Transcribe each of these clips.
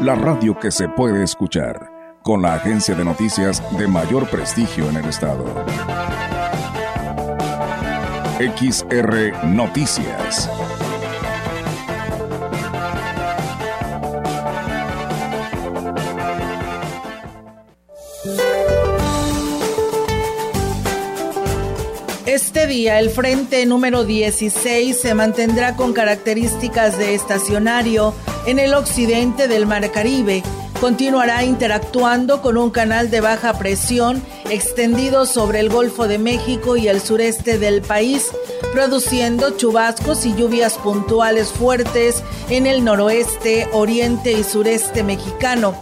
la radio que se puede escuchar, con la agencia de noticias de mayor prestigio en el estado. XR Noticias. Este día el frente número 16 se mantendrá con características de estacionario en el occidente del Mar Caribe. Continuará interactuando con un canal de baja presión extendido sobre el Golfo de México y el sureste del país, produciendo chubascos y lluvias puntuales fuertes en el noroeste, oriente y sureste mexicano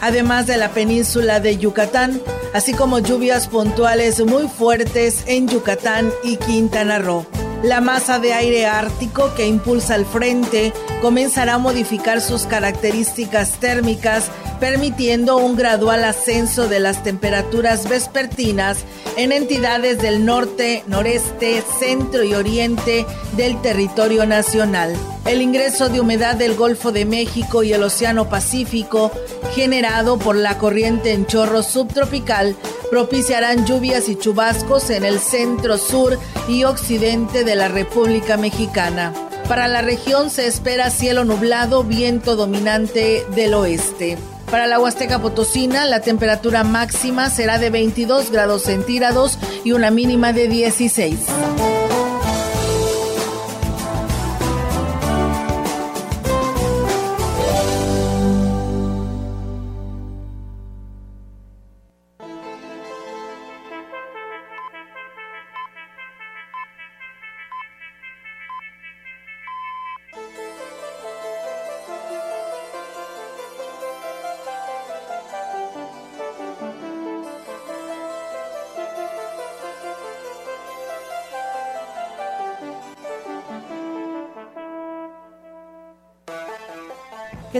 además de la península de Yucatán, así como lluvias puntuales muy fuertes en Yucatán y Quintana Roo. La masa de aire ártico que impulsa el frente comenzará a modificar sus características térmicas, permitiendo un gradual ascenso de las temperaturas vespertinas en entidades del norte, noreste, centro y oriente del territorio nacional. El ingreso de humedad del Golfo de México y el Océano Pacífico, generado por la corriente en chorro subtropical, propiciarán lluvias y chubascos en el centro, sur y occidente de la República Mexicana. Para la región se espera cielo nublado, viento dominante del oeste. Para la Huasteca Potosina, la temperatura máxima será de 22 grados centígrados y una mínima de 16.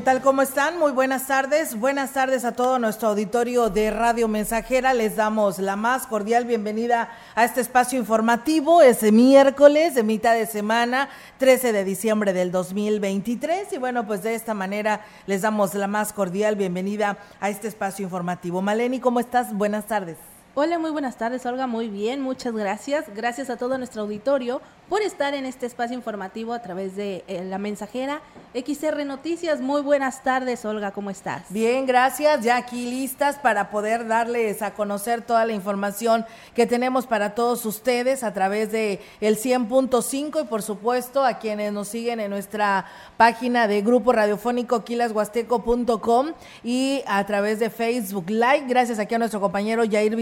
Tal? ¿Cómo están? Muy buenas tardes. Buenas tardes a todo nuestro auditorio de Radio Mensajera. Les damos la más cordial bienvenida a este espacio informativo. Es miércoles de mitad de semana, 13 de diciembre del 2023. Y bueno, pues de esta manera les damos la más cordial bienvenida a este espacio informativo. Maleni, ¿cómo estás? Buenas tardes. Hola, muy buenas tardes, Olga. Muy bien, muchas gracias. Gracias a todo nuestro auditorio por estar en este espacio informativo a través de eh, la mensajera XR Noticias. Muy buenas tardes, Olga, ¿cómo estás? Bien, gracias. Ya aquí listas para poder darles a conocer toda la información que tenemos para todos ustedes a través de el 100.5 y por supuesto a quienes nos siguen en nuestra página de grupo radiofónico quilashuasteco.com y a través de Facebook Live. Gracias aquí a nuestro compañero Jair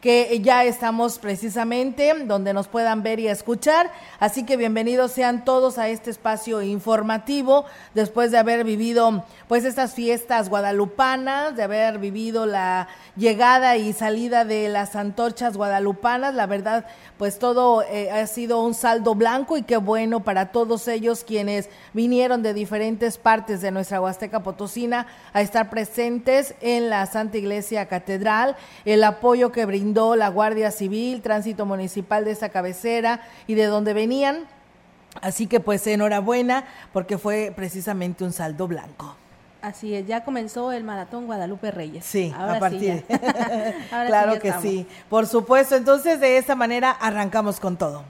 Que ya estamos precisamente donde nos puedan ver y escuchar. Así que bienvenidos sean todos a este espacio informativo después de haber vivido pues estas fiestas guadalupanas, de haber vivido la llegada y salida de las antorchas guadalupanas. La verdad, pues todo eh, ha sido un saldo blanco y qué bueno para todos ellos quienes vinieron de diferentes partes de nuestra Huasteca Potosina a estar presentes en la Santa Iglesia Catedral, el apoyo que brindó la Guardia Civil, Tránsito Municipal de esta cabecera y de donde venían Así que pues enhorabuena porque fue precisamente un saldo blanco. Así es, ya comenzó el maratón Guadalupe Reyes. Sí, a partir. claro que sí, por supuesto. Entonces de esta manera arrancamos con todo.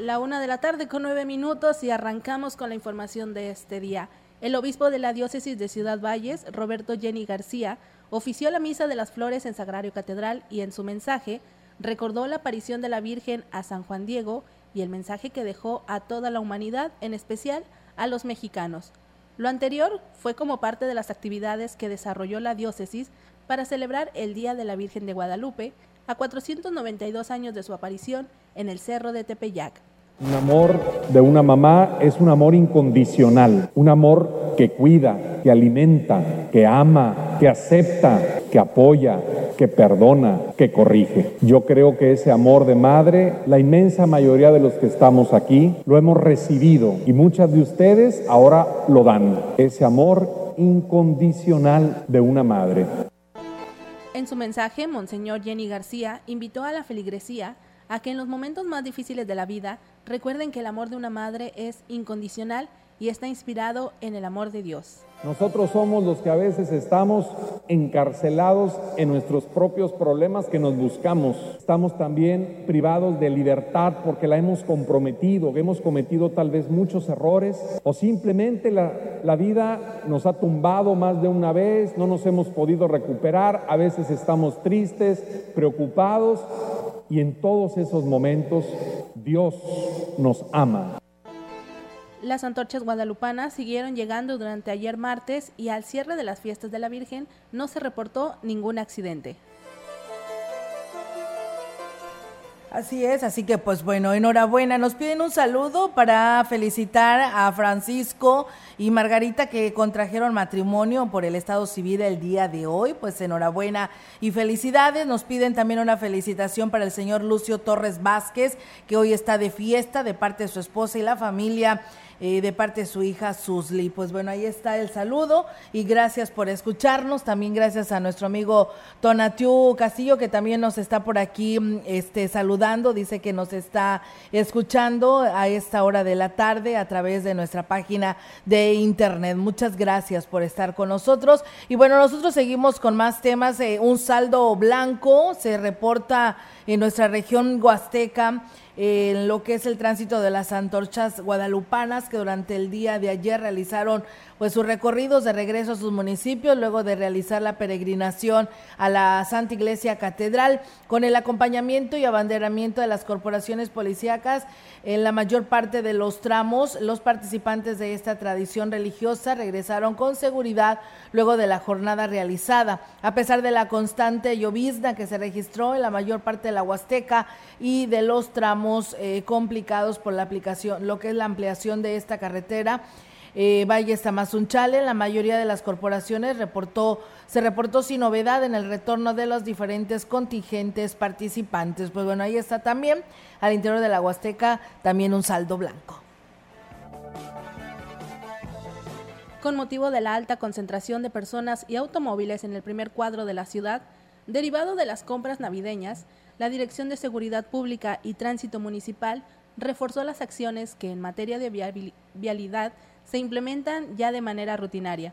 La una de la tarde con nueve minutos y arrancamos con la información de este día. El obispo de la diócesis de Ciudad Valles, Roberto Jenny García, ofició la Misa de las Flores en Sagrario Catedral y en su mensaje recordó la aparición de la Virgen a San Juan Diego y el mensaje que dejó a toda la humanidad, en especial a los mexicanos. Lo anterior fue como parte de las actividades que desarrolló la diócesis para celebrar el Día de la Virgen de Guadalupe a 492 años de su aparición en el Cerro de Tepeyac. Un amor de una mamá es un amor incondicional, un amor que cuida, que alimenta, que ama, que acepta, que apoya, que perdona, que corrige. Yo creo que ese amor de madre, la inmensa mayoría de los que estamos aquí, lo hemos recibido y muchas de ustedes ahora lo dan. Ese amor incondicional de una madre. En su mensaje, Monseñor Jenny García invitó a la feligresía a que en los momentos más difíciles de la vida recuerden que el amor de una madre es incondicional y está inspirado en el amor de Dios. Nosotros somos los que a veces estamos encarcelados en nuestros propios problemas que nos buscamos. Estamos también privados de libertad porque la hemos comprometido, hemos cometido tal vez muchos errores o simplemente la, la vida nos ha tumbado más de una vez, no nos hemos podido recuperar, a veces estamos tristes, preocupados y en todos esos momentos Dios nos ama. Las antorchas guadalupanas siguieron llegando durante ayer martes y al cierre de las fiestas de la Virgen no se reportó ningún accidente. Así es, así que pues bueno, enhorabuena. Nos piden un saludo para felicitar a Francisco y Margarita que contrajeron matrimonio por el Estado Civil el día de hoy. Pues enhorabuena y felicidades. Nos piden también una felicitación para el señor Lucio Torres Vázquez, que hoy está de fiesta de parte de su esposa y la familia eh, de parte de su hija Susli. Pues bueno, ahí está el saludo y gracias por escucharnos. También gracias a nuestro amigo Tonatiu Castillo que también nos está por aquí mm, este, saludando. Dice que nos está escuchando a esta hora de la tarde a través de nuestra página de internet. Muchas gracias por estar con nosotros. Y bueno, nosotros seguimos con más temas. Eh, un saldo blanco se reporta en nuestra región huasteca en lo que es el tránsito de las antorchas guadalupanas que durante el día de ayer realizaron pues sus recorridos de regreso a sus municipios luego de realizar la peregrinación a la Santa Iglesia Catedral. Con el acompañamiento y abanderamiento de las corporaciones policíacas en la mayor parte de los tramos los participantes de esta tradición religiosa regresaron con seguridad luego de la jornada realizada. A pesar de la constante llovizna que se registró en la mayor parte de la Huasteca y de los tramos eh, complicados por la aplicación lo que es la ampliación de esta carretera eh, Valle Tamazunchale, la mayoría de las corporaciones reportó, se reportó sin novedad en el retorno de los diferentes contingentes participantes. Pues bueno, ahí está también, al interior de la Huasteca, también un saldo blanco. Con motivo de la alta concentración de personas y automóviles en el primer cuadro de la ciudad, derivado de las compras navideñas, la Dirección de Seguridad Pública y Tránsito Municipal reforzó las acciones que en materia de vialidad se implementan ya de manera rutinaria.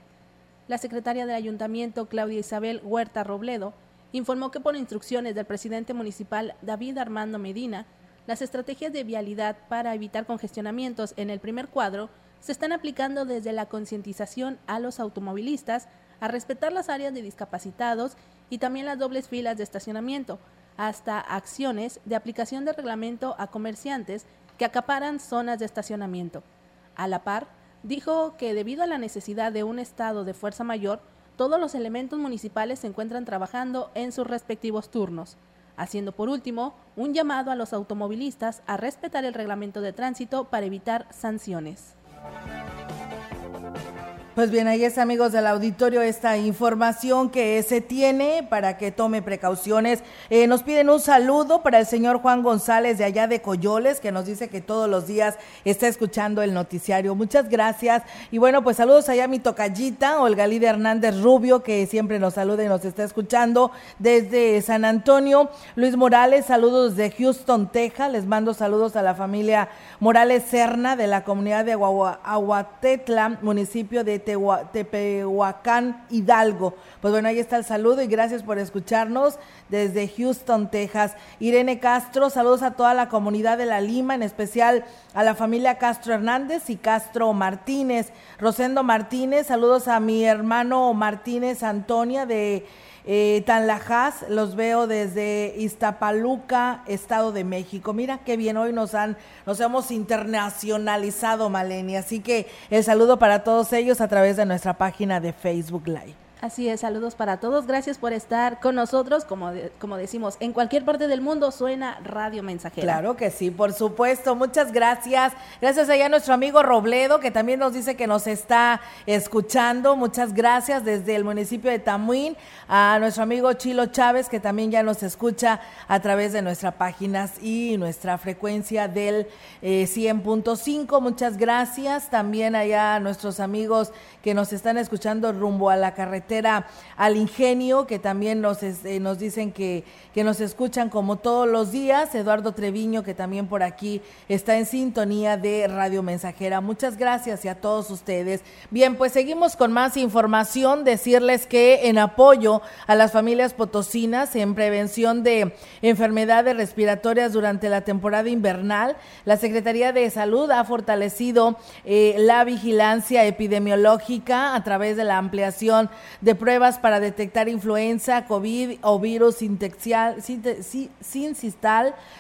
La secretaria del ayuntamiento, Claudia Isabel Huerta Robledo, informó que por instrucciones del presidente municipal David Armando Medina, las estrategias de vialidad para evitar congestionamientos en el primer cuadro se están aplicando desde la concientización a los automovilistas a respetar las áreas de discapacitados y también las dobles filas de estacionamiento, hasta acciones de aplicación de reglamento a comerciantes que acaparan zonas de estacionamiento. A la par, dijo que debido a la necesidad de un estado de fuerza mayor, todos los elementos municipales se encuentran trabajando en sus respectivos turnos, haciendo por último un llamado a los automovilistas a respetar el reglamento de tránsito para evitar sanciones. Pues bien, ahí es amigos del auditorio esta información que se tiene para que tome precauciones. Eh, nos piden un saludo para el señor Juan González de allá de Coyoles, que nos dice que todos los días está escuchando el noticiario. Muchas gracias. Y bueno, pues saludos allá a mi tocallita, Olga Lidia Hernández Rubio, que siempre nos saluda y nos está escuchando desde San Antonio. Luis Morales, saludos de Houston, Texas. Les mando saludos a la familia Morales Serna de la comunidad de Aguatetla, municipio de Tepehuacán, Hidalgo. Pues bueno, ahí está el saludo y gracias por escucharnos desde Houston, Texas. Irene Castro, saludos a toda la comunidad de La Lima, en especial a la familia Castro Hernández y Castro Martínez. Rosendo Martínez, saludos a mi hermano Martínez Antonia de eh, Tanlajas, los veo desde Iztapaluca, Estado de México. Mira qué bien, hoy nos han, nos hemos internacionalizado, Maleni. Así que el saludo para todos ellos a través de nuestra página de Facebook Live. Así es, saludos para todos. Gracias por estar con nosotros. Como, como decimos, en cualquier parte del mundo suena Radio Mensajera. Claro que sí, por supuesto. Muchas gracias. Gracias allá a nuestro amigo Robledo, que también nos dice que nos está escuchando. Muchas gracias desde el municipio de Tamuín. A nuestro amigo Chilo Chávez, que también ya nos escucha a través de nuestras páginas y nuestra frecuencia del 100.5. Eh, Muchas gracias. También allá a nuestros amigos que nos están escuchando rumbo a la carretera al Ingenio, que también nos, eh, nos dicen que, que nos escuchan como todos los días. Eduardo Treviño, que también por aquí está en sintonía de Radio Mensajera. Muchas gracias y a todos ustedes. Bien, pues seguimos con más información. Decirles que en apoyo a las familias potosinas en prevención de enfermedades respiratorias durante la temporada invernal, la Secretaría de Salud ha fortalecido eh, la vigilancia epidemiológica a través de la ampliación de pruebas para detectar influenza, COVID o virus sincicial,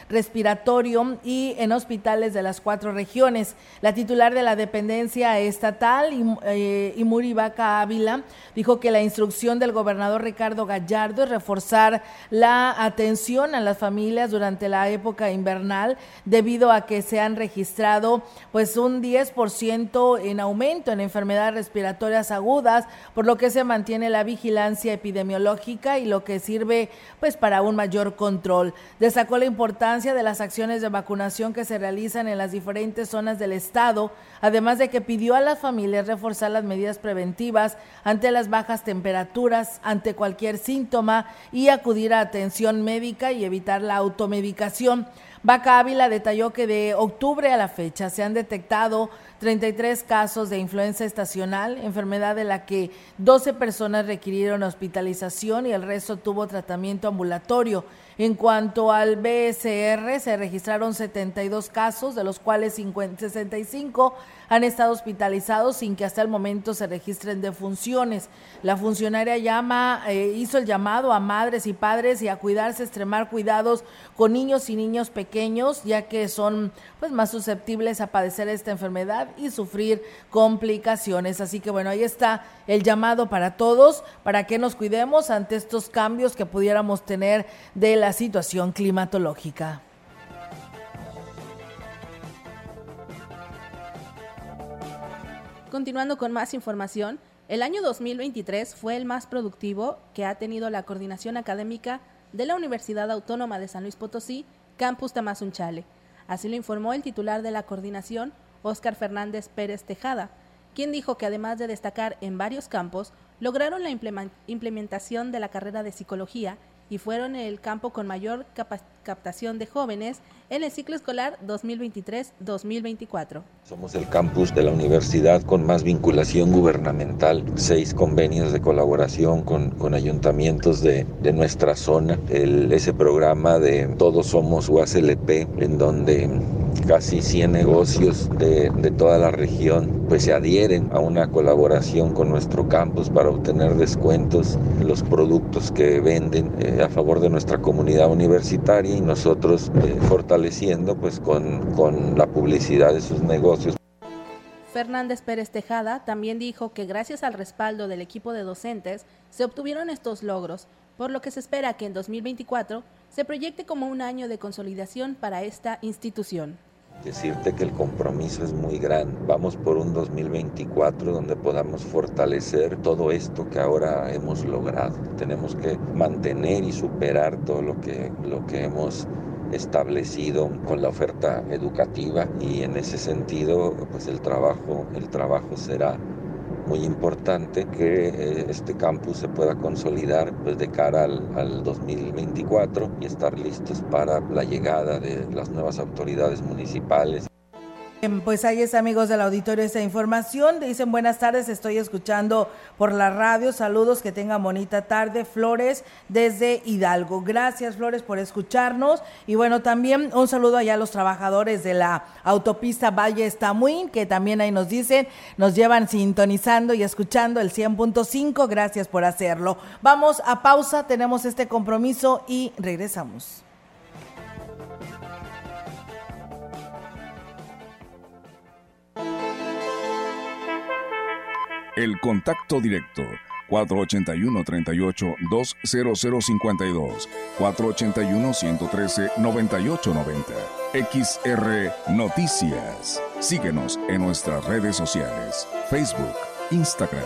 respiratorio y en hospitales de las cuatro regiones. La titular de la dependencia estatal, eh, Imuri Vaca Ávila, dijo que la instrucción del gobernador Ricardo Gallardo es reforzar la atención a las familias durante la época invernal debido a que se han registrado pues un 10% en aumento en enfermedades respiratorias agudas, por lo que se mantiene tiene la vigilancia epidemiológica y lo que sirve pues para un mayor control. Destacó la importancia de las acciones de vacunación que se realizan en las diferentes zonas del estado, además de que pidió a las familias reforzar las medidas preventivas ante las bajas temperaturas, ante cualquier síntoma y acudir a atención médica y evitar la automedicación. Vaca Ávila detalló que de octubre a la fecha se han detectado 33 casos de influenza estacional, enfermedad de la que 12 personas requirieron hospitalización y el resto tuvo tratamiento ambulatorio. En cuanto al BSR, se registraron 72 casos, de los cuales 65 han estado hospitalizados sin que hasta el momento se registren defunciones. La funcionaria llama, eh, hizo el llamado a madres y padres y a cuidarse, extremar cuidados con niños y niños pequeños, ya que son pues más susceptibles a padecer esta enfermedad y sufrir complicaciones. Así que bueno, ahí está el llamado para todos, para que nos cuidemos ante estos cambios que pudiéramos tener de la situación climatológica. Continuando con más información, el año 2023 fue el más productivo que ha tenido la coordinación académica de la Universidad Autónoma de San Luis Potosí, Campus Tamazunchale. Así lo informó el titular de la coordinación, Óscar Fernández Pérez Tejada, quien dijo que además de destacar en varios campos, lograron la implementación de la carrera de psicología y fueron el campo con mayor captación de jóvenes en el ciclo escolar 2023-2024. Somos el campus de la universidad con más vinculación gubernamental, seis convenios de colaboración con, con ayuntamientos de, de, nuestra zona, el, ese programa de Todos Somos UASLP, en donde casi 100 negocios de, de, toda la región pues se adhieren a una colaboración con nuestro campus para obtener descuentos en los productos que venden eh, a favor de nuestra comunidad universitaria y nosotros eh, fortaleciendo pues con, con la publicidad de sus negocios. Fernández Pérez Tejada también dijo que gracias al respaldo del equipo de docentes se obtuvieron estos logros, por lo que se espera que en 2024 se proyecte como un año de consolidación para esta institución. Decirte que el compromiso es muy grande. Vamos por un 2024 donde podamos fortalecer todo esto que ahora hemos logrado. Tenemos que mantener y superar todo lo que, lo que hemos establecido con la oferta educativa y en ese sentido pues el trabajo el trabajo será muy importante que eh, este campus se pueda consolidar pues de cara al, al 2024 y estar listos para la llegada de las nuevas autoridades municipales. Pues ahí es amigos del auditorio esta información. Dicen buenas tardes, estoy escuchando por la radio. Saludos, que tengan bonita tarde. Flores desde Hidalgo. Gracias Flores por escucharnos. Y bueno, también un saludo allá a los trabajadores de la autopista Valle Estamuín, que también ahí nos dicen, nos llevan sintonizando y escuchando el 100.5. Gracias por hacerlo. Vamos a pausa, tenemos este compromiso y regresamos. El contacto directo 481-38-20052, 481-113-9890. XR Noticias. Síguenos en nuestras redes sociales, Facebook, Instagram.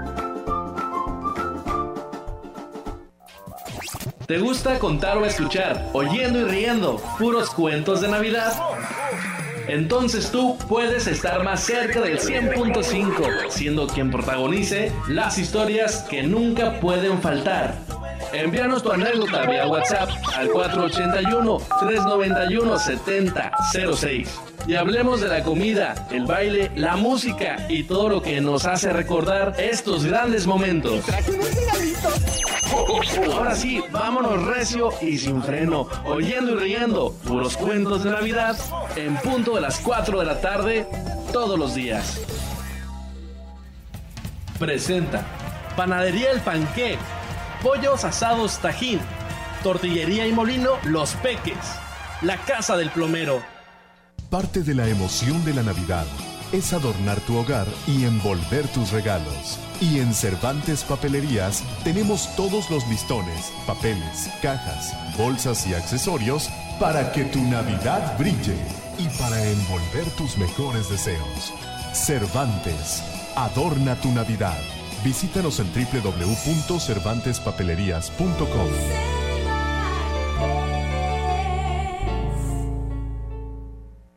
¿Te gusta contar o escuchar, oyendo y riendo, puros cuentos de Navidad? Entonces tú puedes estar más cerca del 100.5, siendo quien protagonice las historias que nunca pueden faltar. Envíanos tu anécdota vía WhatsApp al 481-391-7006 y hablemos de la comida, el baile, la música y todo lo que nos hace recordar estos grandes momentos. Ahora sí, vámonos recio y sin freno, oyendo y riendo puros cuentos de Navidad en punto de las 4 de la tarde todos los días. Presenta Panadería El Panqué, Pollos Asados Tajín, Tortillería y Molino Los Peques, La Casa del Plomero. Parte de la emoción de la Navidad es adornar tu hogar y envolver tus regalos. Y en Cervantes Papelerías tenemos todos los listones, papeles, cajas, bolsas y accesorios para que tu Navidad brille y para envolver tus mejores deseos. Cervantes, adorna tu Navidad. Visítanos en www.cervantespapelerías.com.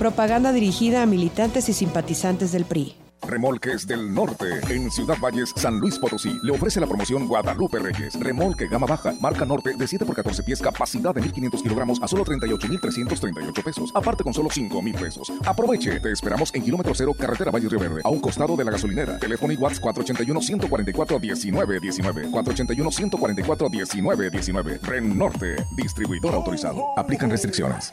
Propaganda dirigida a militantes y simpatizantes del PRI. Remolques del Norte, en Ciudad Valles, San Luis Potosí. Le ofrece la promoción Guadalupe Reyes. Remolque gama baja, marca norte de 7 por 14 pies, capacidad de 1500 kilogramos a solo 38,338 pesos. Aparte con solo 5,000 pesos. Aproveche, te esperamos en kilómetro cero, carretera Valle Río Verde, a un costado de la gasolinera. Teléfono y WhatsApp 481-144-1919. 481-144-1919. Ren Norte, distribuidor autorizado. Aplican restricciones.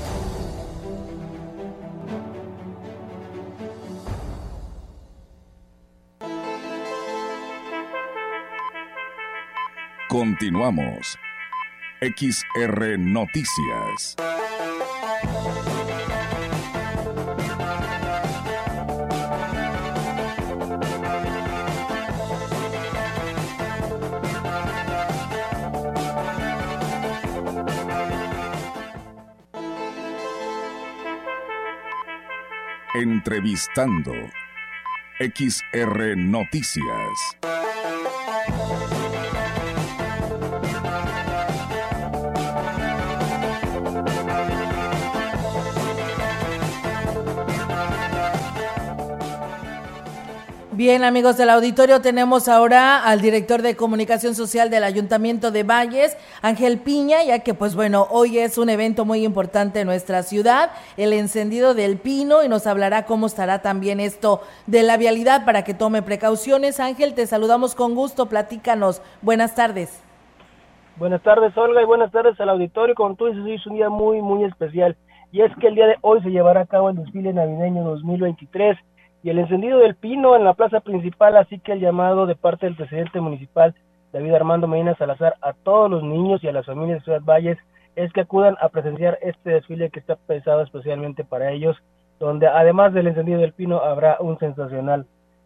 Continuamos. XR Noticias. Entrevistando XR Noticias. Bien, amigos del auditorio, tenemos ahora al director de comunicación social del Ayuntamiento de Valles, Ángel Piña, ya que pues bueno, hoy es un evento muy importante en nuestra ciudad, el encendido del pino, y nos hablará cómo estará también esto de la vialidad para que tome precauciones. Ángel, te saludamos con gusto, platícanos. Buenas tardes. Buenas tardes, Olga, y buenas tardes al auditorio. Como tú dices, hoy es un día muy, muy especial, y es que el día de hoy se llevará a cabo el desfile navideño 2023 y el encendido del pino en la plaza principal, así que el llamado de parte del presidente municipal David Armando Medina Salazar a todos los niños y a las familias de Ciudad Valles es que acudan a presenciar este desfile que está pensado especialmente para ellos, donde además del encendido del pino habrá un sensacional,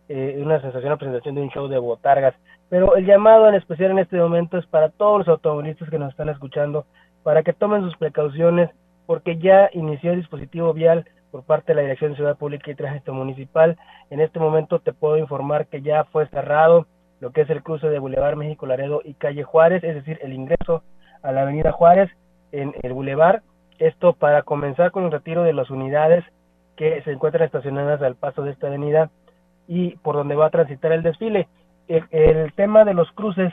eh, una sensacional presentación de un show de botargas. Pero el llamado en especial en este momento es para todos los automovilistas que nos están escuchando, para que tomen sus precauciones, porque ya inició el dispositivo vial por parte de la Dirección de Ciudad Pública y Tránsito Municipal. En este momento te puedo informar que ya fue cerrado lo que es el cruce de Boulevard México Laredo y Calle Juárez, es decir, el ingreso a la Avenida Juárez en el Boulevard. Esto para comenzar con el retiro de las unidades que se encuentran estacionadas al paso de esta avenida y por donde va a transitar el desfile. El, el tema de los cruces,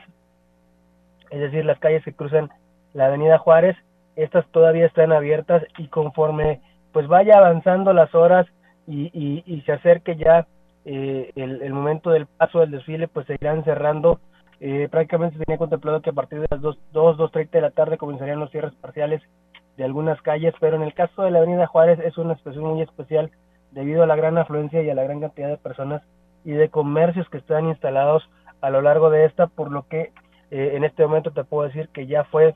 es decir, las calles que cruzan la Avenida Juárez, estas todavía están abiertas y conforme pues vaya avanzando las horas y, y, se acerque ya eh, el, momento del paso del desfile, pues se irán cerrando. Eh, prácticamente se tenía contemplado que a partir de las 2, 2, 2.30 de la tarde comenzarían los cierres parciales de algunas calles, pero en el caso de la Avenida Juárez es una situación muy especial debido a la gran afluencia y a la gran cantidad de personas y de comercios que están instalados a lo largo de esta, por lo que eh, en este momento te puedo decir que ya fue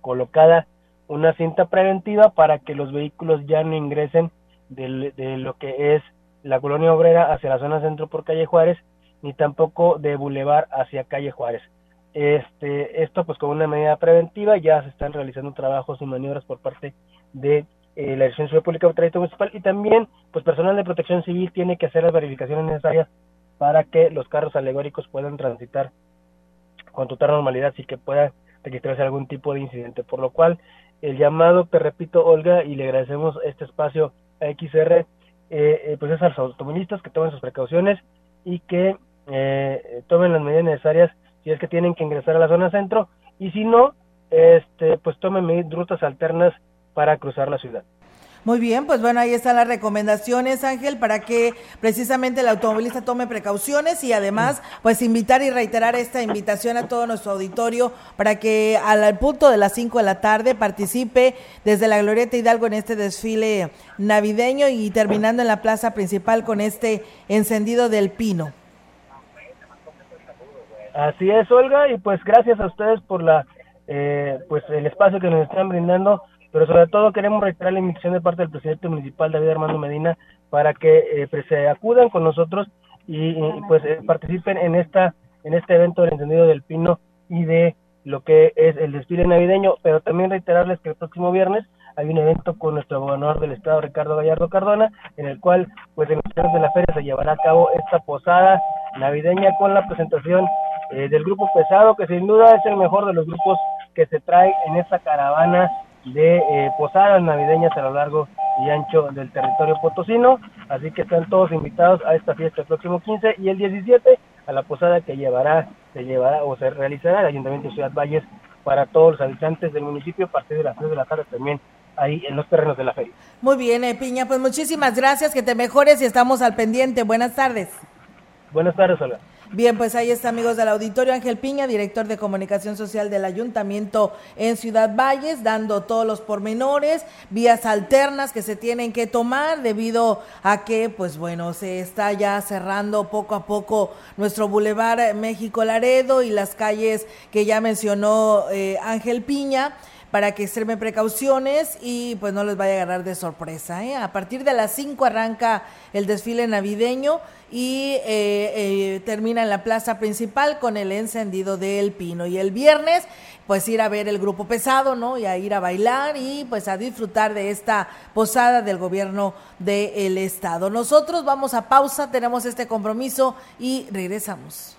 colocada una cinta preventiva para que los vehículos ya no ingresen de, de lo que es la colonia obrera hacia la zona centro por calle Juárez, ni tampoco de Boulevard hacia calle Juárez. Este, esto pues con una medida preventiva, ya se están realizando trabajos y maniobras por parte de eh, la Dirección Ciudad Pública de Municipal y también pues personal de protección civil tiene que hacer las verificaciones necesarias para que los carros alegóricos puedan transitar con total normalidad y que pueda registrarse algún tipo de incidente, por lo cual el llamado, te repito, Olga, y le agradecemos este espacio a XR, eh, eh, pues es a los automovilistas que tomen sus precauciones y que eh, tomen las medidas necesarias si es que tienen que ingresar a la zona centro y si no, este, pues tomen rutas alternas para cruzar la ciudad. Muy bien, pues bueno, ahí están las recomendaciones, Ángel, para que precisamente el automovilista tome precauciones y además, pues invitar y reiterar esta invitación a todo nuestro auditorio para que al punto de las 5 de la tarde participe desde la Glorieta Hidalgo en este desfile navideño y terminando en la plaza principal con este encendido del pino. Así es, Olga, y pues gracias a ustedes por la eh, pues el espacio que nos están brindando pero sobre todo queremos reiterar la invitación de parte del presidente municipal David Armando Medina para que eh, pues, se acudan con nosotros y, pues eh, participen en esta en este evento del encendido del pino y de lo que es el desfile navideño, pero también reiterarles que el próximo viernes hay un evento con nuestro gobernador del estado Ricardo Gallardo Cardona, en el cual pues en los de la feria se llevará a cabo esta posada navideña con la presentación eh, del grupo pesado, que sin duda es el mejor de los grupos que se trae en esta caravana de eh, posadas navideñas a lo largo y ancho del territorio potosino, así que están todos invitados a esta fiesta el próximo 15 y el 17 a la posada que llevará, se llevará o se realizará el Ayuntamiento de Ciudad Valles para todos los habitantes del municipio a partir de las 3 de la tarde también ahí en los terrenos de la feria. Muy bien, eh, Piña, pues muchísimas gracias, que te mejores y estamos al pendiente. Buenas tardes. Buenas tardes, Olga. Bien, pues ahí está, amigos del auditorio, Ángel Piña, director de comunicación social del ayuntamiento en Ciudad Valles, dando todos los pormenores, vías alternas que se tienen que tomar debido a que, pues bueno, se está ya cerrando poco a poco nuestro Boulevard México Laredo y las calles que ya mencionó eh, Ángel Piña para que extremen precauciones y pues no les vaya a agarrar de sorpresa. ¿eh? A partir de las 5 arranca el desfile navideño y eh, eh, termina en la plaza principal con el encendido del pino. Y el viernes pues ir a ver el grupo pesado, ¿no? Y a ir a bailar y pues a disfrutar de esta posada del gobierno del estado. Nosotros vamos a pausa, tenemos este compromiso y regresamos.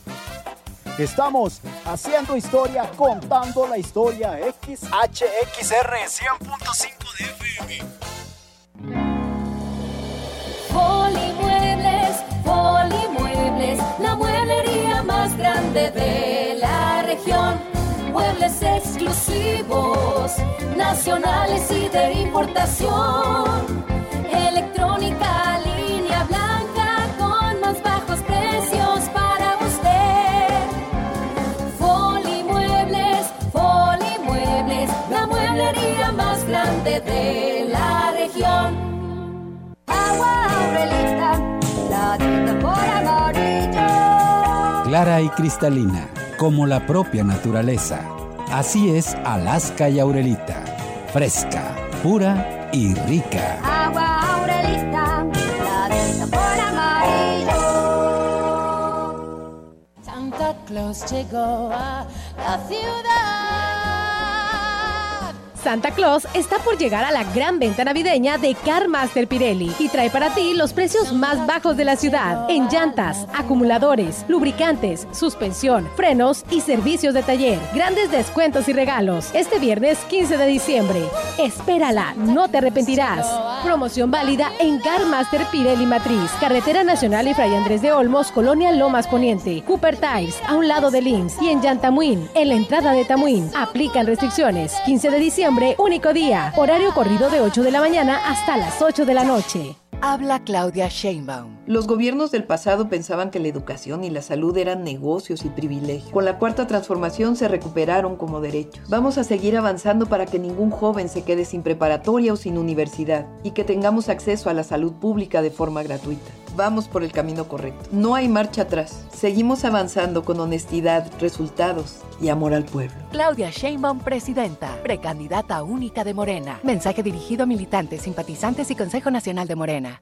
Estamos haciendo historia, contando la historia. XHXR 100.5 de FM. Polimuebles, Polimuebles, la mueblería más grande de la región. Muebles exclusivos, nacionales y de importación. Clara y cristalina, como la propia naturaleza. Así es Alaska y Aurelita. Fresca, pura y rica. Agua Aurelita, la por amarillo. Santa Claus llegó a la ciudad. Santa Claus está por llegar a la gran venta navideña de Car Master Pirelli y trae para ti los precios más bajos de la ciudad en llantas, acumuladores, lubricantes, suspensión, frenos y servicios de taller. Grandes descuentos y regalos este viernes 15 de diciembre. Espérala, no te arrepentirás. Promoción válida en Car Master Pirelli Matriz, Carretera Nacional y Fray Andrés de Olmos, Colonia Lomas Poniente, Cooper Tires, a un lado de Lins y en Yantamuín, en la entrada de Tamuín. Aplican restricciones. 15 de diciembre único día. Horario corrido de 8 de la mañana hasta las 8 de la noche. Habla Claudia Sheinbaum. Los gobiernos del pasado pensaban que la educación y la salud eran negocios y privilegios. Con la cuarta transformación se recuperaron como derechos. Vamos a seguir avanzando para que ningún joven se quede sin preparatoria o sin universidad y que tengamos acceso a la salud pública de forma gratuita. Vamos por el camino correcto. No hay marcha atrás. Seguimos avanzando con honestidad, resultados y amor al pueblo. Claudia Sheinbaum, presidenta, precandidata única de Morena. Mensaje dirigido a militantes, simpatizantes y Consejo Nacional de Morena.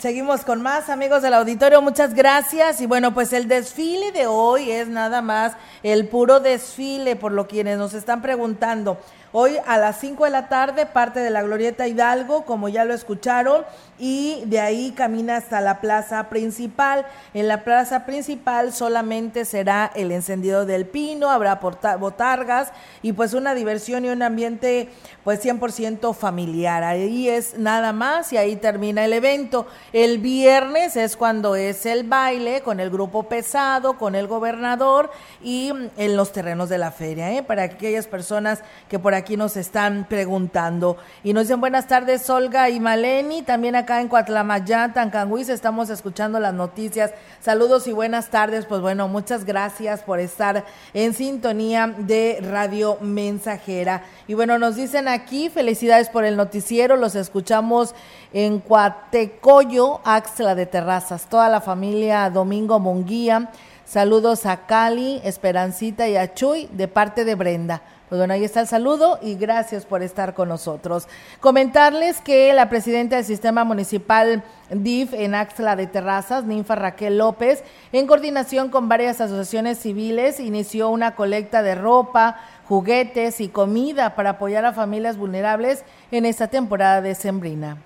Seguimos con más amigos del auditorio, muchas gracias. Y bueno, pues el desfile de hoy es nada más el puro desfile, por lo quienes nos están preguntando. Hoy a las 5 de la tarde parte de la Glorieta Hidalgo, como ya lo escucharon, y de ahí camina hasta la plaza principal. En la plaza principal solamente será el encendido del pino, habrá botargas y pues una diversión y un ambiente pues 100% familiar. Ahí es nada más y ahí termina el evento. El viernes es cuando es el baile con el grupo pesado, con el gobernador y mm, en los terrenos de la feria, ¿eh? para aquellas personas que por aquí nos están preguntando. Y nos dicen buenas tardes, Olga y Maleni, también acá en Coatlamayán, Tancanguis, estamos escuchando las noticias. Saludos y buenas tardes. Pues bueno, muchas gracias por estar en sintonía de Radio Mensajera. Y bueno, nos dicen aquí, felicidades por el noticiero, los escuchamos en Cuatecoyo, Axla de Terrazas, toda la familia Domingo Monguía. Saludos a Cali, Esperancita y a Chuy de parte de Brenda. Pues bueno, ahí está el saludo y gracias por estar con nosotros. Comentarles que la presidenta del Sistema Municipal DIF en Axla de Terrazas, Ninfa Raquel López, en coordinación con varias asociaciones civiles, inició una colecta de ropa, juguetes y comida para apoyar a familias vulnerables en esta temporada de Sembrina.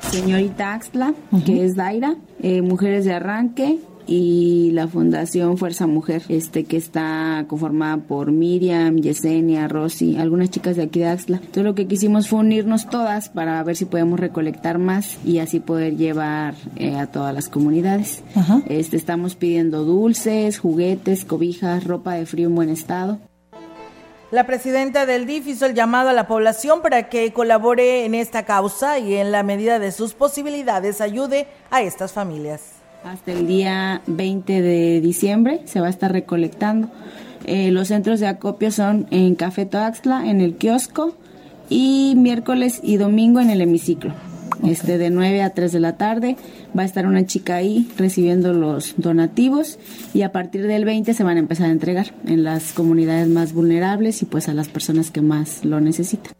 Señorita Axla, que es Daira, eh, Mujeres de Arranque, y la Fundación Fuerza Mujer, este que está conformada por Miriam, Yesenia, Rosy, algunas chicas de aquí de Axla. Entonces lo que quisimos fue unirnos todas para ver si podemos recolectar más y así poder llevar eh, a todas las comunidades. Este estamos pidiendo dulces, juguetes, cobijas, ropa de frío en buen estado. La presidenta del DIF hizo el llamado a la población para que colabore en esta causa y en la medida de sus posibilidades ayude a estas familias. Hasta el día 20 de diciembre se va a estar recolectando. Eh, los centros de acopio son en Café Toaxtla, en el kiosco, y miércoles y domingo en el hemiciclo. Este, de 9 a 3 de la tarde va a estar una chica ahí recibiendo los donativos y a partir del 20 se van a empezar a entregar en las comunidades más vulnerables y pues a las personas que más lo necesitan.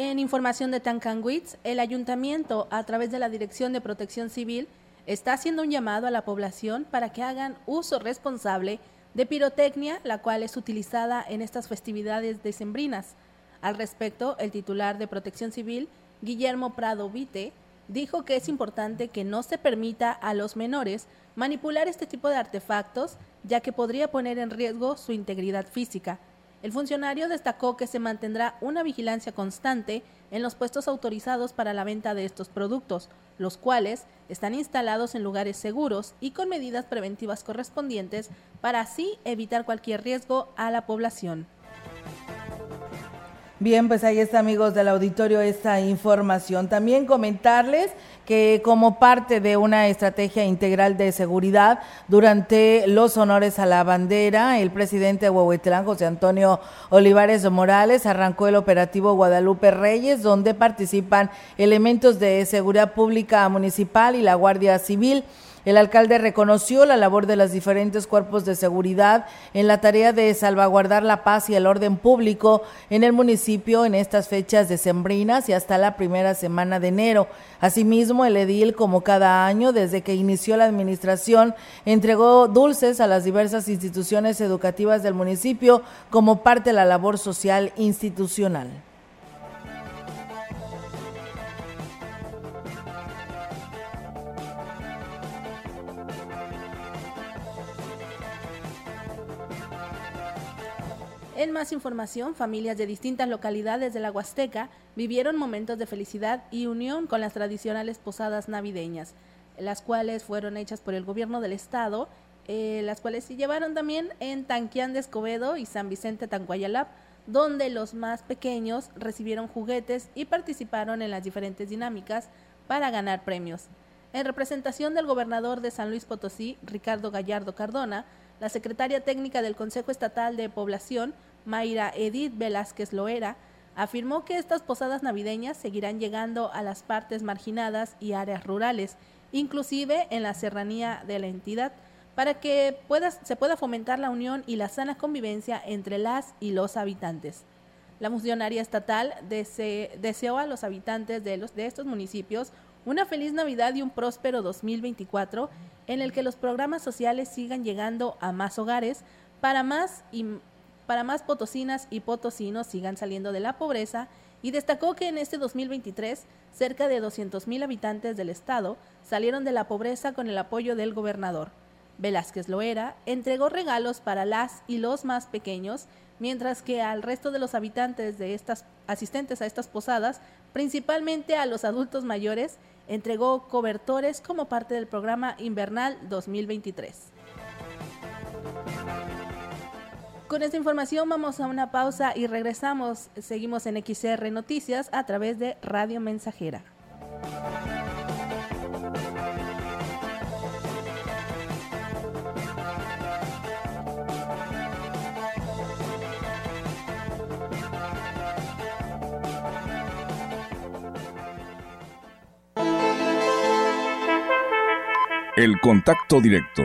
En información de Tancanwitz, el ayuntamiento, a través de la Dirección de Protección Civil, está haciendo un llamado a la población para que hagan uso responsable de pirotecnia, la cual es utilizada en estas festividades decembrinas. Al respecto, el titular de Protección Civil, Guillermo Prado Vite, dijo que es importante que no se permita a los menores manipular este tipo de artefactos, ya que podría poner en riesgo su integridad física. El funcionario destacó que se mantendrá una vigilancia constante en los puestos autorizados para la venta de estos productos, los cuales están instalados en lugares seguros y con medidas preventivas correspondientes para así evitar cualquier riesgo a la población. Bien, pues ahí está amigos del auditorio esta información. También comentarles que como parte de una estrategia integral de seguridad durante los honores a la bandera, el presidente de Huehuetlán, José Antonio Olivares Morales, arrancó el operativo Guadalupe Reyes, donde participan elementos de seguridad pública municipal y la Guardia Civil. El alcalde reconoció la labor de los diferentes cuerpos de seguridad en la tarea de salvaguardar la paz y el orden público en el municipio en estas fechas decembrinas y hasta la primera semana de enero. Asimismo, el edil, como cada año, desde que inició la administración, entregó dulces a las diversas instituciones educativas del municipio como parte de la labor social institucional. En más información, familias de distintas localidades de la Huasteca vivieron momentos de felicidad y unión con las tradicionales posadas navideñas, las cuales fueron hechas por el gobierno del estado, eh, las cuales se llevaron también en Tanquián de Escobedo y San Vicente Tanguayalap, donde los más pequeños recibieron juguetes y participaron en las diferentes dinámicas para ganar premios. En representación del gobernador de San Luis Potosí, Ricardo Gallardo Cardona, la secretaria técnica del Consejo Estatal de Población, Mayra Edith Velázquez Loera, afirmó que estas posadas navideñas seguirán llegando a las partes marginadas y áreas rurales, inclusive en la serranía de la entidad, para que se pueda fomentar la unión y la sana convivencia entre las y los habitantes. La funcionaria estatal deseó a los habitantes de, los, de estos municipios una feliz Navidad y un próspero 2024 en el que los programas sociales sigan llegando a más hogares para más y para más potosinas y potosinos sigan saliendo de la pobreza y destacó que en este 2023 cerca de 200.000 habitantes del estado salieron de la pobreza con el apoyo del gobernador. Velázquez Loera entregó regalos para las y los más pequeños, mientras que al resto de los habitantes de estas asistentes a estas posadas, principalmente a los adultos mayores, entregó cobertores como parte del programa invernal 2023. Con esta información vamos a una pausa y regresamos. Seguimos en XR Noticias a través de Radio Mensajera. El contacto directo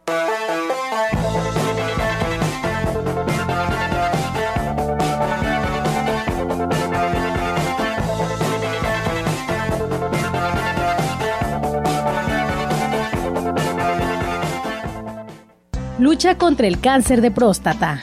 Lucha contra el cáncer de próstata.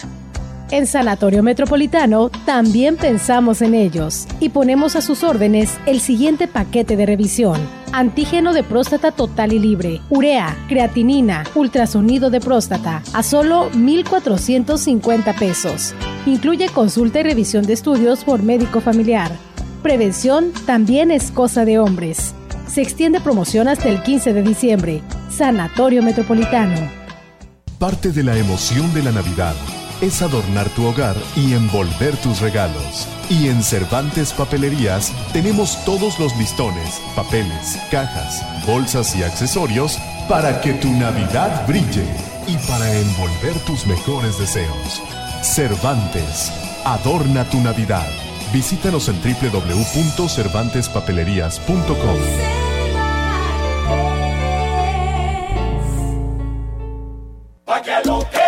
En Sanatorio Metropolitano también pensamos en ellos y ponemos a sus órdenes el siguiente paquete de revisión. Antígeno de próstata total y libre, urea, creatinina, ultrasonido de próstata, a solo 1,450 pesos. Incluye consulta y revisión de estudios por médico familiar. Prevención también es cosa de hombres. Se extiende promoción hasta el 15 de diciembre. Sanatorio Metropolitano. Parte de la emoción de la Navidad es adornar tu hogar y envolver tus regalos. Y en Cervantes Papelerías tenemos todos los listones, papeles, cajas, bolsas y accesorios para que tu Navidad brille y para envolver tus mejores deseos. Cervantes, adorna tu Navidad. Visítanos en www.cervantespapelerías.com. I got no.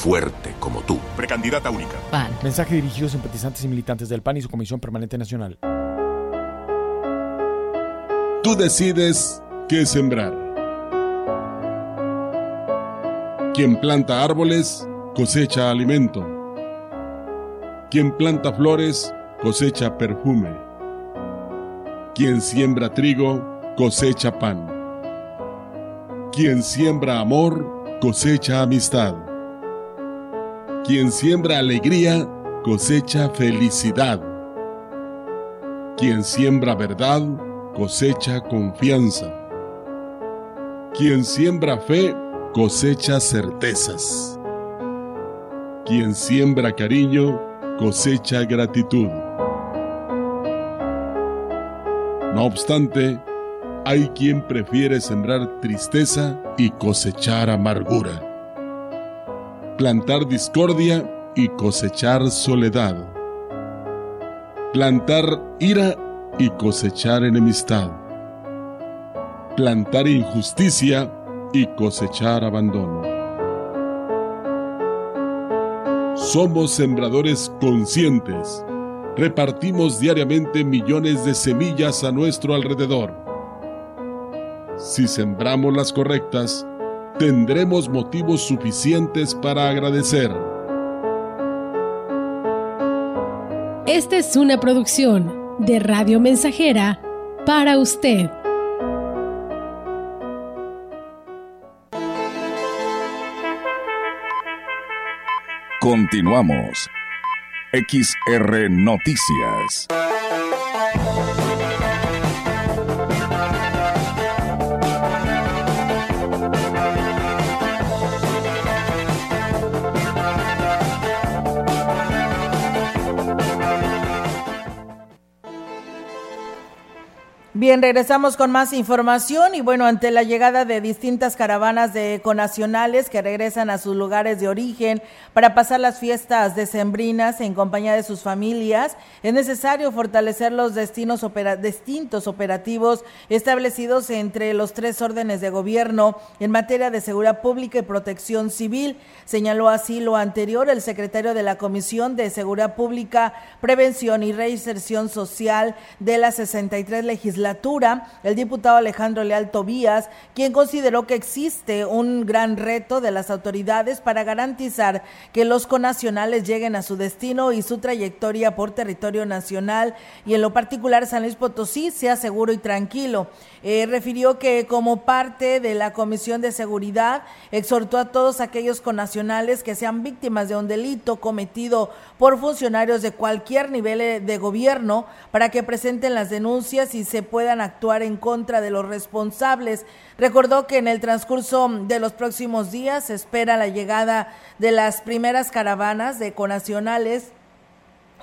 fuerte como tú. Precandidata única. PAN. Mensaje dirigido a simpatizantes y militantes del PAN y su Comisión Permanente Nacional. Tú decides qué sembrar. Quien planta árboles cosecha alimento. Quien planta flores cosecha perfume. Quien siembra trigo cosecha pan. Quien siembra amor cosecha amistad. Quien siembra alegría, cosecha felicidad. Quien siembra verdad, cosecha confianza. Quien siembra fe, cosecha certezas. Quien siembra cariño, cosecha gratitud. No obstante, hay quien prefiere sembrar tristeza y cosechar amargura plantar discordia y cosechar soledad, plantar ira y cosechar enemistad, plantar injusticia y cosechar abandono. Somos sembradores conscientes. Repartimos diariamente millones de semillas a nuestro alrededor. Si sembramos las correctas, tendremos motivos suficientes para agradecer. Esta es una producción de Radio Mensajera para usted. Continuamos. XR Noticias. Bien, regresamos con más información y bueno, ante la llegada de distintas caravanas de conacionales que regresan a sus lugares de origen para pasar las fiestas decembrinas en compañía de sus familias, es necesario fortalecer los destinos distintos operativos establecidos entre los tres órdenes de gobierno en materia de seguridad pública y protección civil. Señaló así lo anterior el secretario de la Comisión de Seguridad Pública, Prevención y Reinserción Social de la 63 el diputado Alejandro Leal Tobías, quien consideró que existe un gran reto de las autoridades para garantizar que los conacionales lleguen a su destino y su trayectoria por territorio nacional y en lo particular San Luis Potosí sea seguro y tranquilo. Eh, refirió que como parte de la Comisión de Seguridad exhortó a todos aquellos conacionales que sean víctimas de un delito cometido por funcionarios de cualquier nivel eh, de gobierno para que presenten las denuncias y se puedan actuar en contra de los responsables. Recordó que en el transcurso de los próximos días se espera la llegada de las primeras caravanas de conacionales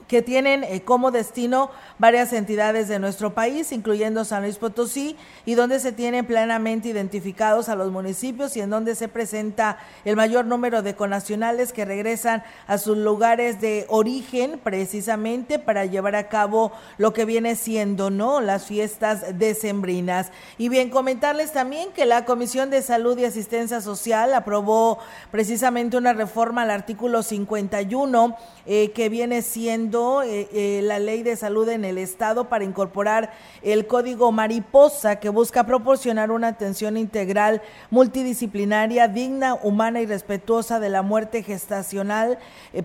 que tienen eh, como destino varias entidades de nuestro país, incluyendo San Luis Potosí, y donde se tienen plenamente identificados a los municipios y en donde se presenta el mayor número de conacionales que regresan a sus lugares de origen precisamente para llevar a cabo lo que viene siendo, ¿no? Las fiestas decembrinas. Y bien, comentarles también que la Comisión de Salud y Asistencia Social aprobó precisamente una reforma al artículo 51 eh, que viene siendo eh, eh, la ley de salud en el Estado para incorporar el código mariposa que busca proporcionar una atención integral, multidisciplinaria, digna, humana y respetuosa de la muerte gestacional,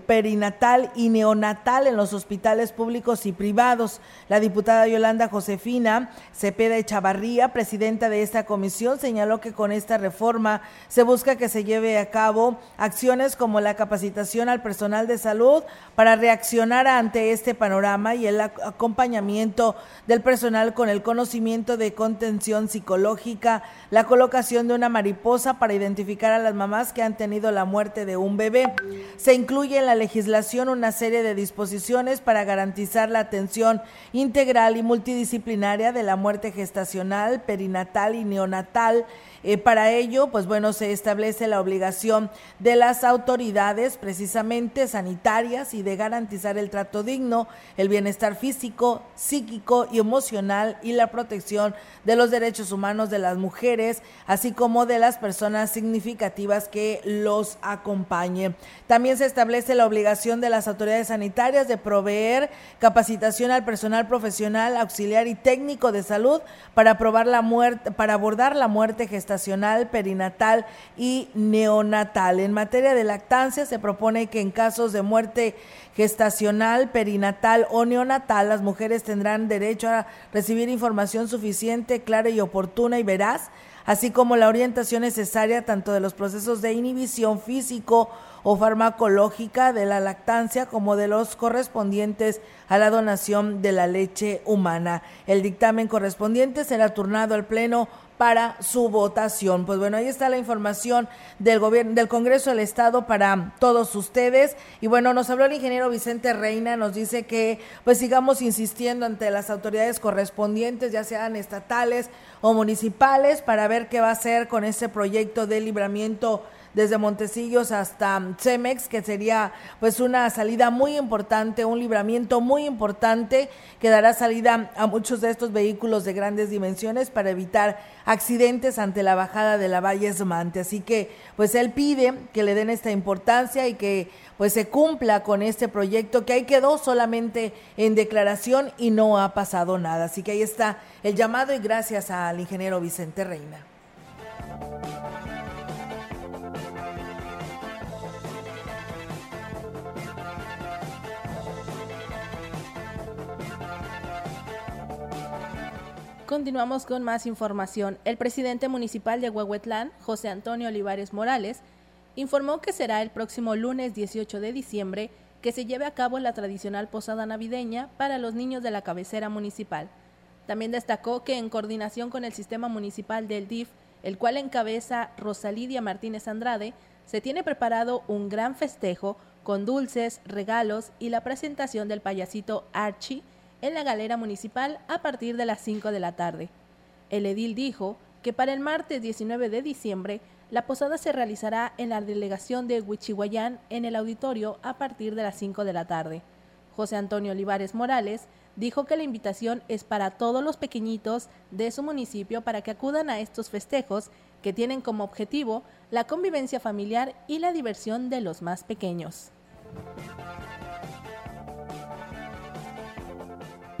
perinatal y neonatal en los hospitales públicos y privados. La diputada Yolanda Josefina Cepeda Echavarría, presidenta de esta comisión, señaló que con esta reforma se busca que se lleve a cabo acciones como la capacitación al personal de salud, para reaccionar ante este panorama y el acompañamiento del personal con el conocimiento de contención psicológica, la colocación de una mariposa para identificar a las mamás que han tenido la muerte de un bebé. Se incluye en la legislación una serie de disposiciones para garantizar la atención integral y multidisciplinaria de la muerte gestacional, perinatal y neonatal eh, para ello, pues bueno, se establece la obligación de las autoridades precisamente sanitarias y de garantizar el trato digno, el bienestar físico, psíquico y emocional y la protección de los derechos humanos de las mujeres, así como de las personas significativas que los acompañen. También se establece la obligación de las autoridades sanitarias de proveer capacitación al personal profesional, auxiliar y técnico de salud para, probar la muerte, para abordar la muerte gestacional perinatal y neonatal. En materia de lactancia se propone que en casos de muerte gestacional, perinatal o neonatal, las mujeres tendrán derecho a recibir información suficiente, clara y oportuna y veraz, así como la orientación necesaria tanto de los procesos de inhibición físico o farmacológica de la lactancia como de los correspondientes a la donación de la leche humana. El dictamen correspondiente será turnado al Pleno para su votación. Pues bueno, ahí está la información del gobierno, del Congreso del Estado para todos ustedes. Y bueno, nos habló el ingeniero Vicente Reina, nos dice que pues sigamos insistiendo ante las autoridades correspondientes, ya sean estatales o municipales, para ver qué va a hacer con ese proyecto de libramiento desde Montecillos hasta Cemex, que sería pues una salida muy importante, un libramiento muy importante que dará salida a muchos de estos vehículos de grandes dimensiones para evitar accidentes ante la bajada de la Valle Esmante. Así que pues él pide que le den esta importancia y que pues se cumpla con este proyecto que ahí quedó solamente en declaración y no ha pasado nada. Así que ahí está el llamado y gracias al ingeniero Vicente Reina. Continuamos con más información. El presidente municipal de Huehuetlán, José Antonio Olivares Morales, informó que será el próximo lunes 18 de diciembre que se lleve a cabo la tradicional posada navideña para los niños de la cabecera municipal. También destacó que en coordinación con el sistema municipal del DIF, el cual encabeza Rosalidia Martínez Andrade, se tiene preparado un gran festejo con dulces, regalos y la presentación del payasito Archie en la galera municipal a partir de las 5 de la tarde. El edil dijo que para el martes 19 de diciembre la posada se realizará en la delegación de Huichihuayán en el auditorio a partir de las 5 de la tarde. José Antonio Olivares Morales dijo que la invitación es para todos los pequeñitos de su municipio para que acudan a estos festejos que tienen como objetivo la convivencia familiar y la diversión de los más pequeños.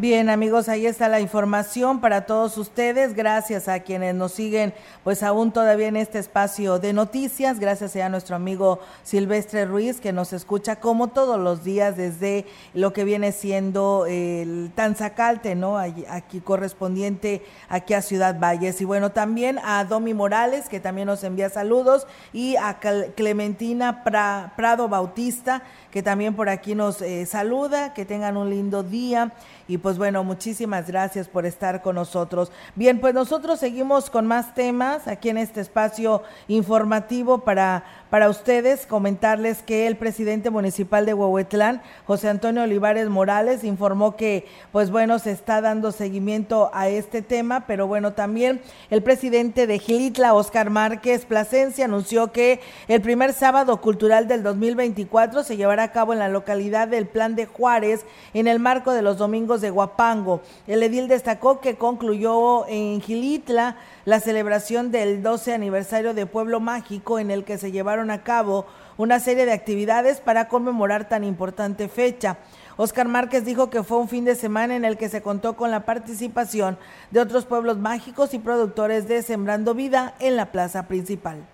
Bien, amigos, ahí está la información para todos ustedes. Gracias a quienes nos siguen, pues aún todavía en este espacio de noticias. Gracias a nuestro amigo Silvestre Ruiz, que nos escucha como todos los días desde lo que viene siendo el Tanzacalte, ¿no? Aquí correspondiente aquí a Ciudad Valles. Y bueno, también a Domi Morales, que también nos envía saludos, y a Clementina Prado Bautista, que también por aquí nos eh, saluda. Que tengan un lindo día. Y pues bueno, muchísimas gracias por estar con nosotros. Bien, pues nosotros seguimos con más temas aquí en este espacio informativo para para ustedes comentarles que el presidente municipal de Huehuetlán, José Antonio Olivares Morales, informó que, pues bueno, se está dando seguimiento a este tema, pero bueno, también el presidente de Gilitla, Oscar Márquez Plasencia, anunció que el primer sábado cultural del 2024 se llevará a cabo en la localidad del Plan de Juárez, en el marco de los domingos de Guapango. El edil destacó que concluyó en Gilitla la celebración del 12 aniversario de Pueblo Mágico en el que se llevaron a cabo una serie de actividades para conmemorar tan importante fecha. Oscar Márquez dijo que fue un fin de semana en el que se contó con la participación de otros pueblos mágicos y productores de Sembrando Vida en la plaza principal.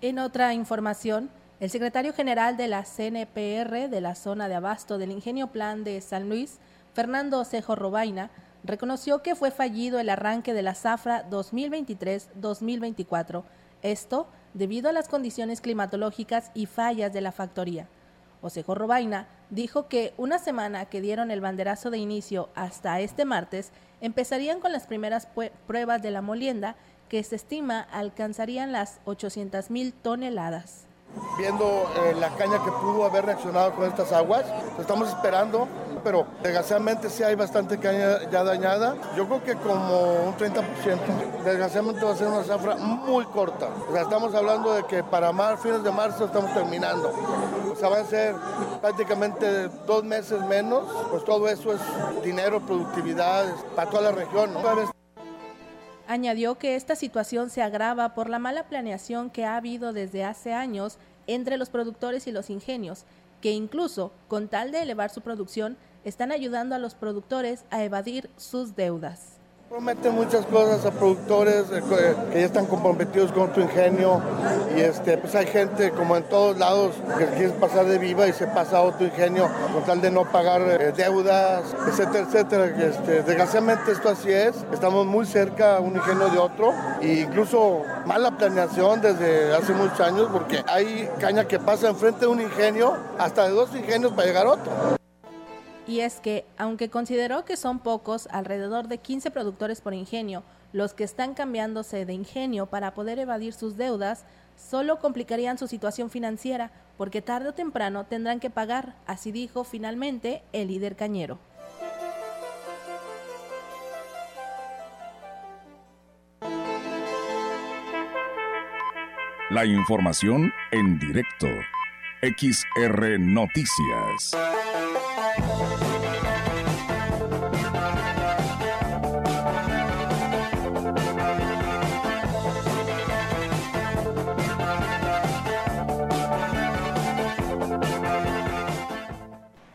En otra información, el secretario general de la CNPR de la zona de abasto del Ingenio Plan de San Luis, Fernando Cejo Robaina, reconoció que fue fallido el arranque de la zafra 2023-2024, esto debido a las condiciones climatológicas y fallas de la factoría. Osejo Robaina dijo que una semana que dieron el banderazo de inicio hasta este martes, empezarían con las primeras pruebas de la molienda que se estima alcanzarían las 800 mil toneladas viendo eh, la caña que pudo haber reaccionado con estas aguas. Estamos esperando, pero desgraciadamente sí hay bastante caña ya dañada. Yo creo que como un 30%. Desgraciadamente va a ser una zafra muy corta. Estamos hablando de que para mar, fines de marzo estamos terminando. O sea, van a ser prácticamente dos meses menos. Pues todo eso es dinero, productividad para toda la región. Añadió que esta situación se agrava por la mala planeación que ha habido desde hace años entre los productores y los ingenios, que incluso, con tal de elevar su producción, están ayudando a los productores a evadir sus deudas. Prometen muchas cosas a productores eh, que ya están comprometidos con tu ingenio. Y este, pues hay gente como en todos lados que quiere pasar de viva y se pasa a otro ingenio con tal de no pagar eh, deudas, etcétera, etcétera. Este, desgraciadamente esto así es, estamos muy cerca un ingenio de otro. E incluso mala planeación desde hace muchos años porque hay caña que pasa enfrente de un ingenio hasta de dos ingenios para llegar a otro y es que, aunque consideró que son pocos, alrededor de 15 productores por ingenio, los que están cambiándose de ingenio para poder evadir sus deudas, solo complicarían su situación financiera, porque tarde o temprano tendrán que pagar, así dijo finalmente el líder cañero. La información en directo. XR Noticias.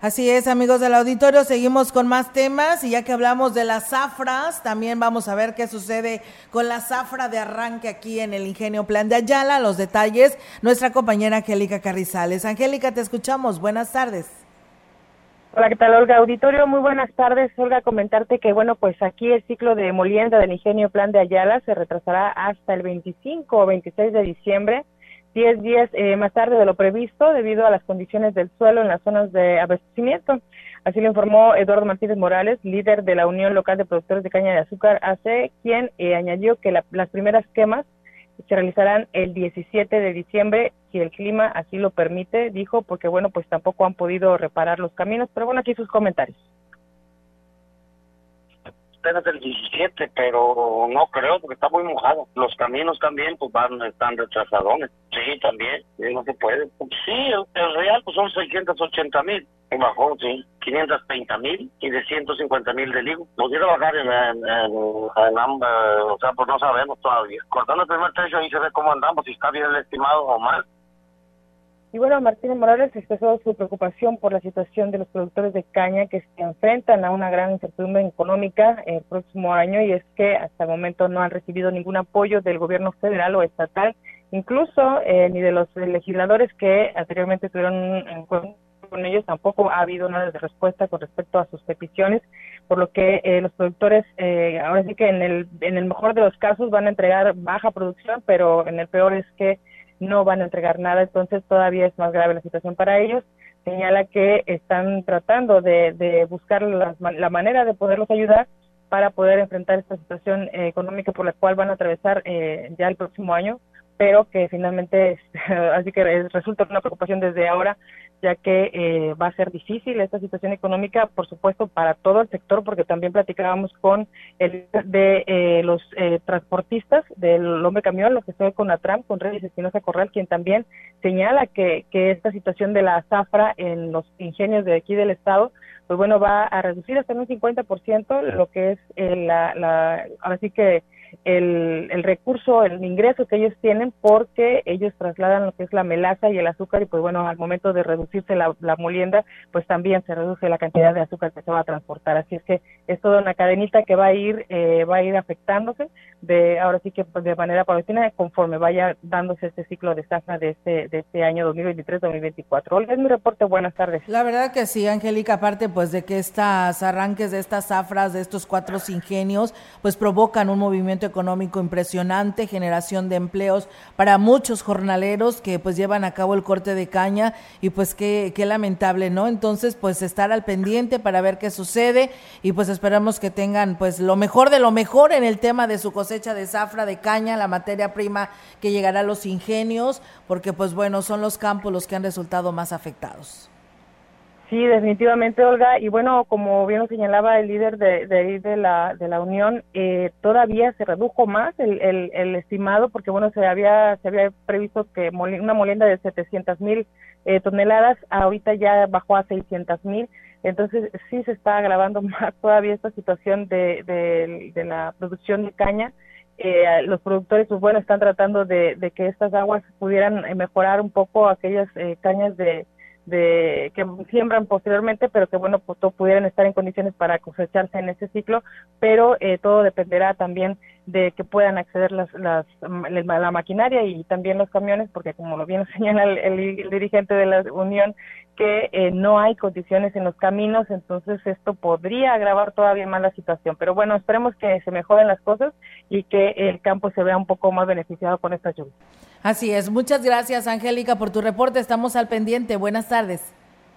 Así es, amigos del auditorio, seguimos con más temas y ya que hablamos de las zafras, también vamos a ver qué sucede con la zafra de arranque aquí en el Ingenio Plan de Ayala. Los detalles, nuestra compañera Angélica Carrizales. Angélica, te escuchamos. Buenas tardes. Hola, ¿qué tal, Olga? Auditorio, muy buenas tardes. Olga, comentarte que, bueno, pues aquí el ciclo de molienda del ingenio Plan de Ayala se retrasará hasta el 25 o 26 de diciembre, 10 días eh, más tarde de lo previsto, debido a las condiciones del suelo en las zonas de abastecimiento. Así lo informó Eduardo Martínez Morales, líder de la Unión Local de Productores de Caña de Azúcar, AC, quien eh, añadió que las primeras quemas se realizarán el 17 de diciembre si el clima así lo permite, dijo, porque bueno, pues tampoco han podido reparar los caminos, pero bueno, aquí sus comentarios. Apenas el 17, pero no creo porque está muy mojado. Los caminos también pues van están retrasadones. Sí, también, no se puede. Sí, el, real pues son 680 mil. Bajó, sí, 530 mil y de 150 mil de ligo. Pudiera bajar en, en, ambas, o sea, pues no sabemos todavía. Cortando el primer trecho ahí se ve cómo andamos, si está bien estimado o mal. Y bueno, Martínez Morales expresó su preocupación por la situación de los productores de caña que se enfrentan a una gran incertidumbre económica el próximo año y es que hasta el momento no han recibido ningún apoyo del gobierno federal o estatal, incluso eh, ni de los legisladores que anteriormente tuvieron encuentro con ellos tampoco ha habido de respuesta con respecto a sus peticiones, por lo que eh, los productores eh, ahora sí que en el en el mejor de los casos van a entregar baja producción, pero en el peor es que no van a entregar nada, entonces todavía es más grave la situación para ellos. Señala que están tratando de, buscar la, manera de poderlos ayudar para poder enfrentar esta situación eh, económica por la cual van a atravesar eh, ya el próximo año, pero que finalmente, así que resulta una preocupación desde ahora ya que eh, va a ser difícil esta situación económica, por supuesto, para todo el sector, porque también platicábamos con el de eh, los eh, transportistas del hombre camión, lo que estoy con Atram, con Reyes Espinosa Corral, quien también señala que, que esta situación de la zafra en los ingenios de aquí del estado, pues bueno, va a reducir hasta un 50% lo que es la, la, ahora que el, el recurso, el ingreso que ellos tienen porque ellos trasladan lo que es la melaza y el azúcar y pues bueno, al momento de reducirse la, molienda, pues también se reduce la cantidad de azúcar que se va a transportar. Así es que es toda una cadenita que va a ir, eh, va a ir afectándose de ahora sí que pues, de manera paulatina conforme vaya dándose este ciclo de zafra de este, de este año 2023-2024. Olga, es mi reporte, buenas tardes. La verdad que sí, Angélica, aparte pues de que estas arranques de estas zafras, de estos cuatro ingenios, pues provocan un movimiento económico impresionante, generación de empleos para muchos jornaleros que pues llevan a cabo el corte de caña y pues qué, qué lamentable, ¿no? Entonces pues estar al pendiente para ver qué sucede y pues esperamos que tengan pues lo mejor de lo mejor en el tema de su cosecha de zafra, de caña, la materia prima que llegará a los ingenios, porque pues bueno, son los campos los que han resultado más afectados. Sí, definitivamente, Olga. Y bueno, como bien lo señalaba el líder de, de, de la, de la Unión, eh, todavía se redujo más el, el, estimado, porque bueno, se había, se había previsto que una molienda de 700 mil eh, toneladas, ahorita ya bajó a 600 mil. Entonces, sí se está agravando más todavía esta situación de, de, de la producción de caña eh, los productores, pues bueno, están tratando de, que estas aguas pudieran eh, mejorar un poco aquellas eh, cañas de, de que siembran posteriormente, pero que bueno, pues pudieran estar en condiciones para cosecharse en ese ciclo, pero eh, todo dependerá también de que puedan acceder las, las, la maquinaria y también los camiones, porque como lo bien señala el, dirigente de la Unión, que eh, no hay condiciones en los caminos, entonces esto podría agravar todavía más la situación. Pero bueno, esperemos que se mejoren las cosas y que el campo se vea un poco más beneficiado con esta lluvia. Así es. Muchas gracias, Angélica, por tu reporte. Estamos al pendiente. Buenas tardes.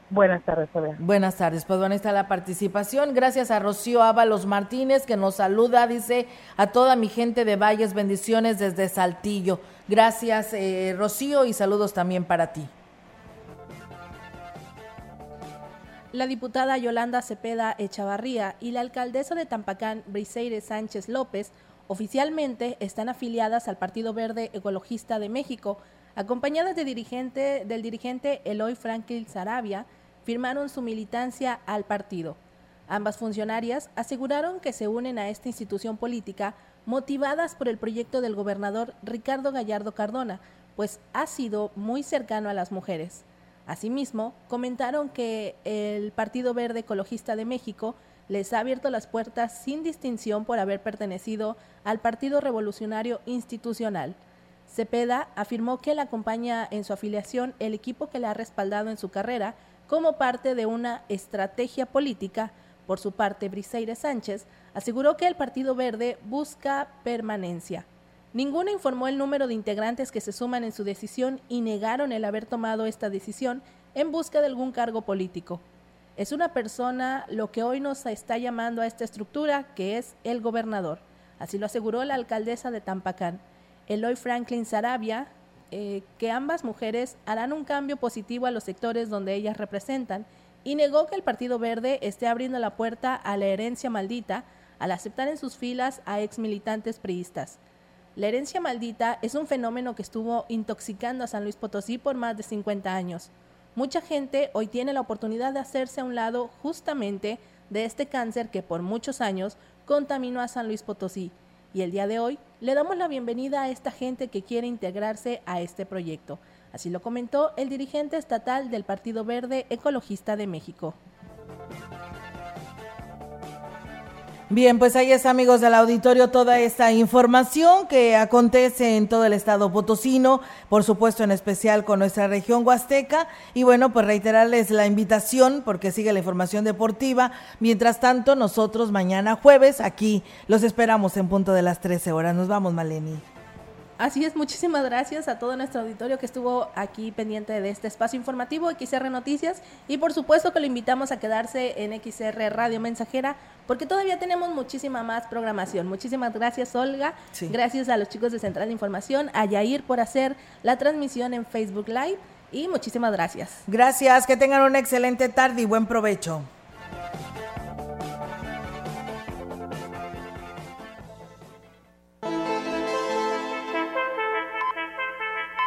Buenas tardes, Fabián. Buenas tardes. Pues bueno, está la participación. Gracias a Rocío Ábalos Martínez, que nos saluda, dice a toda mi gente de Valles, bendiciones desde Saltillo. Gracias, eh, Rocío, y saludos también para ti. La diputada Yolanda Cepeda Echavarría y la alcaldesa de Tampacán, Briseire Sánchez López, oficialmente están afiliadas al Partido Verde Ecologista de México, acompañadas del dirigente Eloy Franklin Sarabia, firmaron su militancia al partido. Ambas funcionarias aseguraron que se unen a esta institución política motivadas por el proyecto del gobernador Ricardo Gallardo Cardona, pues ha sido muy cercano a las mujeres. Asimismo, comentaron que el Partido Verde Ecologista de México les ha abierto las puertas sin distinción por haber pertenecido al Partido Revolucionario Institucional. Cepeda afirmó que le acompaña en su afiliación el equipo que le ha respaldado en su carrera, como parte de una estrategia política. Por su parte, Briseire Sánchez aseguró que el Partido Verde busca permanencia. Ninguna informó el número de integrantes que se suman en su decisión y negaron el haber tomado esta decisión en busca de algún cargo político. Es una persona lo que hoy nos está llamando a esta estructura, que es el gobernador. Así lo aseguró la alcaldesa de Tampacán, Eloy Franklin Sarabia, eh, que ambas mujeres harán un cambio positivo a los sectores donde ellas representan y negó que el Partido Verde esté abriendo la puerta a la herencia maldita al aceptar en sus filas a ex militantes priistas. La herencia maldita es un fenómeno que estuvo intoxicando a San Luis Potosí por más de 50 años. Mucha gente hoy tiene la oportunidad de hacerse a un lado justamente de este cáncer que por muchos años contaminó a San Luis Potosí y el día de hoy le damos la bienvenida a esta gente que quiere integrarse a este proyecto. Así lo comentó el dirigente estatal del Partido Verde Ecologista de México. Bien, pues ahí está, amigos del auditorio, toda esta información que acontece en todo el estado potosino, por supuesto en especial con nuestra región huasteca. Y bueno, pues reiterarles la invitación porque sigue la información deportiva. Mientras tanto, nosotros mañana jueves aquí los esperamos en punto de las 13 horas. Nos vamos, Maleni. Así es, muchísimas gracias a todo nuestro auditorio que estuvo aquí pendiente de este espacio informativo XR Noticias y por supuesto que lo invitamos a quedarse en XR Radio Mensajera porque todavía tenemos muchísima más programación. Muchísimas gracias Olga, gracias a los chicos de Central de Información, a Yair por hacer la transmisión en Facebook Live y muchísimas gracias. Gracias, que tengan una excelente tarde y buen provecho.